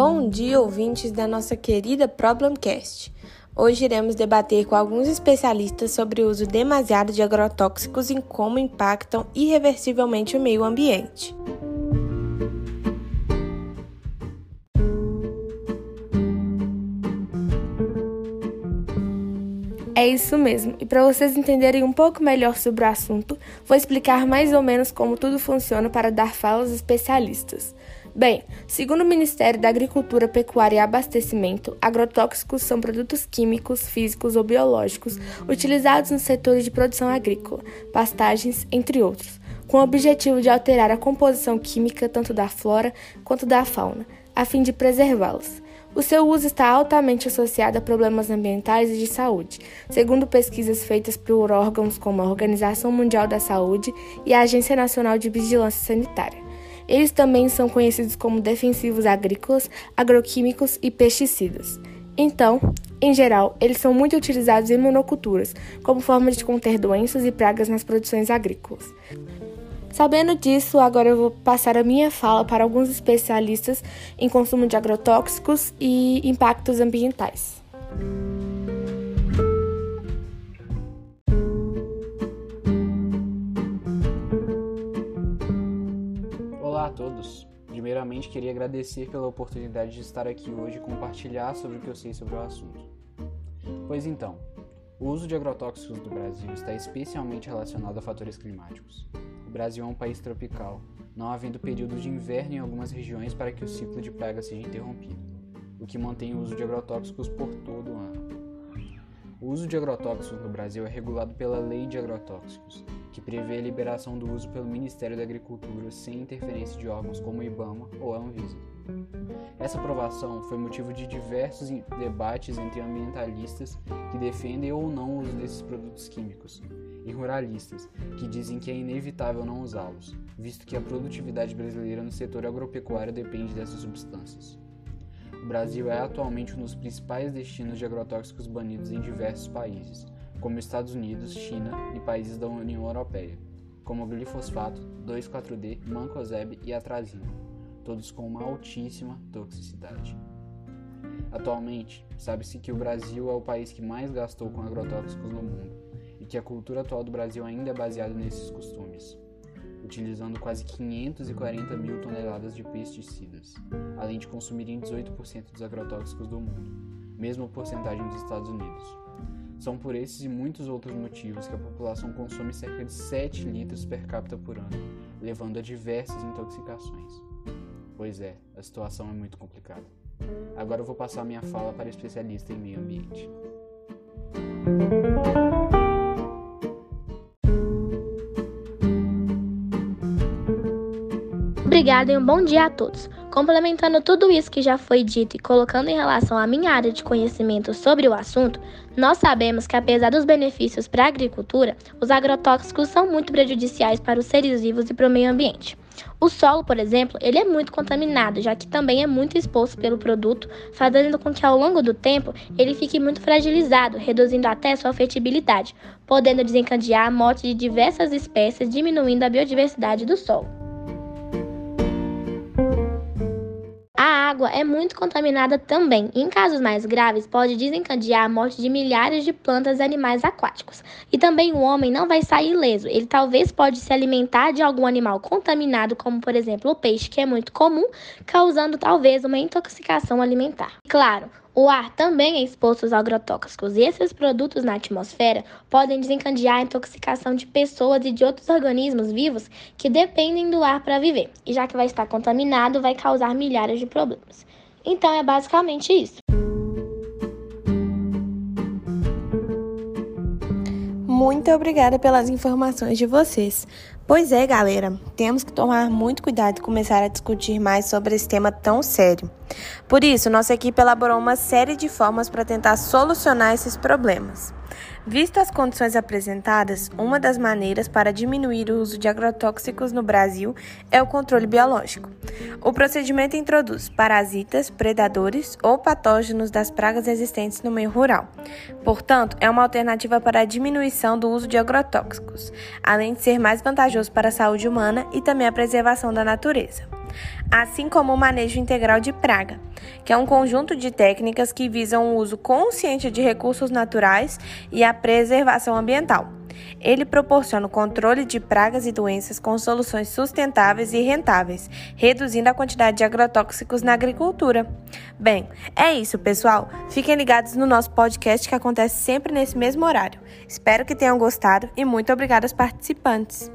Bom dia, ouvintes da nossa querida Problemcast. Hoje iremos debater com alguns especialistas sobre o uso demasiado de agrotóxicos e como impactam irreversivelmente o meio ambiente. É isso mesmo. E para vocês entenderem um pouco melhor sobre o assunto, vou explicar mais ou menos como tudo funciona para dar fala aos especialistas. Bem, segundo o Ministério da Agricultura, Pecuária e Abastecimento, agrotóxicos são produtos químicos, físicos ou biológicos utilizados nos setores de produção agrícola, pastagens, entre outros, com o objetivo de alterar a composição química tanto da flora quanto da fauna, a fim de preservá-las. O seu uso está altamente associado a problemas ambientais e de saúde, segundo pesquisas feitas por órgãos como a Organização Mundial da Saúde e a Agência Nacional de Vigilância Sanitária. Eles também são conhecidos como defensivos agrícolas, agroquímicos e pesticidas. Então, em geral, eles são muito utilizados em monoculturas, como forma de conter doenças e pragas nas produções agrícolas. Sabendo disso, agora eu vou passar a minha fala para alguns especialistas em consumo de agrotóxicos e impactos ambientais. Primeiramente, queria agradecer pela oportunidade de estar aqui hoje e compartilhar sobre o que eu sei sobre o assunto. Pois então, o uso de agrotóxicos no Brasil está especialmente relacionado a fatores climáticos. O Brasil é um país tropical, não havendo períodos de inverno em algumas regiões para que o ciclo de praga seja interrompido, o que mantém o uso de agrotóxicos por todo o ano. O uso de agrotóxicos no Brasil é regulado pela Lei de Agrotóxicos, que prevê a liberação do uso pelo Ministério da Agricultura sem interferência de órgãos como o IBAMA ou a Anvisa. Essa aprovação foi motivo de diversos debates entre ambientalistas que defendem ou não o uso desses produtos químicos, e ruralistas, que dizem que é inevitável não usá-los, visto que a produtividade brasileira no setor agropecuário depende dessas substâncias. O Brasil é atualmente um dos principais destinos de agrotóxicos banidos em diversos países, como Estados Unidos, China e países da União Europeia, como glifosfato, 2,4-D, mancozeb e atrazina, todos com uma altíssima toxicidade. Atualmente, sabe-se que o Brasil é o país que mais gastou com agrotóxicos no mundo, que a cultura atual do Brasil ainda é baseada nesses costumes, utilizando quase 540 mil toneladas de pesticidas, além de consumirem 18% dos agrotóxicos do mundo, mesma porcentagem dos Estados Unidos. São por esses e muitos outros motivos que a população consome cerca de 7 litros per capita por ano, levando a diversas intoxicações. Pois é, a situação é muito complicada. Agora eu vou passar minha fala para especialista em meio ambiente. Obrigada e um bom dia a todos. Complementando tudo isso que já foi dito e colocando em relação à minha área de conhecimento sobre o assunto, nós sabemos que apesar dos benefícios para a agricultura, os agrotóxicos são muito prejudiciais para os seres vivos e para o meio ambiente. O solo, por exemplo, ele é muito contaminado, já que também é muito exposto pelo produto, fazendo com que ao longo do tempo ele fique muito fragilizado, reduzindo até sua fertilidade, podendo desencadear a morte de diversas espécies, diminuindo a biodiversidade do solo. Água é muito contaminada também em casos mais graves, pode desencadear a morte de milhares de plantas e animais aquáticos. E também o homem não vai sair ileso, ele talvez pode se alimentar de algum animal contaminado, como por exemplo o peixe, que é muito comum, causando talvez uma intoxicação alimentar. Claro, o ar também é exposto aos agrotóxicos e esses produtos na atmosfera podem desencadear a intoxicação de pessoas e de outros organismos vivos que dependem do ar para viver. E já que vai estar contaminado, vai causar milhares de problemas. Então é basicamente isso. Muito obrigada pelas informações de vocês. Pois é, galera, temos que tomar muito cuidado e começar a discutir mais sobre esse tema tão sério. Por isso, nossa equipe elaborou uma série de formas para tentar solucionar esses problemas. Visto as condições apresentadas, uma das maneiras para diminuir o uso de agrotóxicos no Brasil é o controle biológico. O procedimento introduz parasitas, predadores ou patógenos das pragas existentes no meio rural. Portanto, é uma alternativa para a diminuição do uso de agrotóxicos, além de ser mais vantajoso para a saúde humana e também a preservação da natureza. assim como o manejo integral de praga, que é um conjunto de técnicas que visam o uso consciente de recursos naturais e a preservação ambiental. Ele proporciona o controle de pragas e doenças com soluções sustentáveis e rentáveis, reduzindo a quantidade de agrotóxicos na agricultura. Bem, é isso, pessoal. Fiquem ligados no nosso podcast que acontece sempre nesse mesmo horário. Espero que tenham gostado e muito obrigada aos participantes.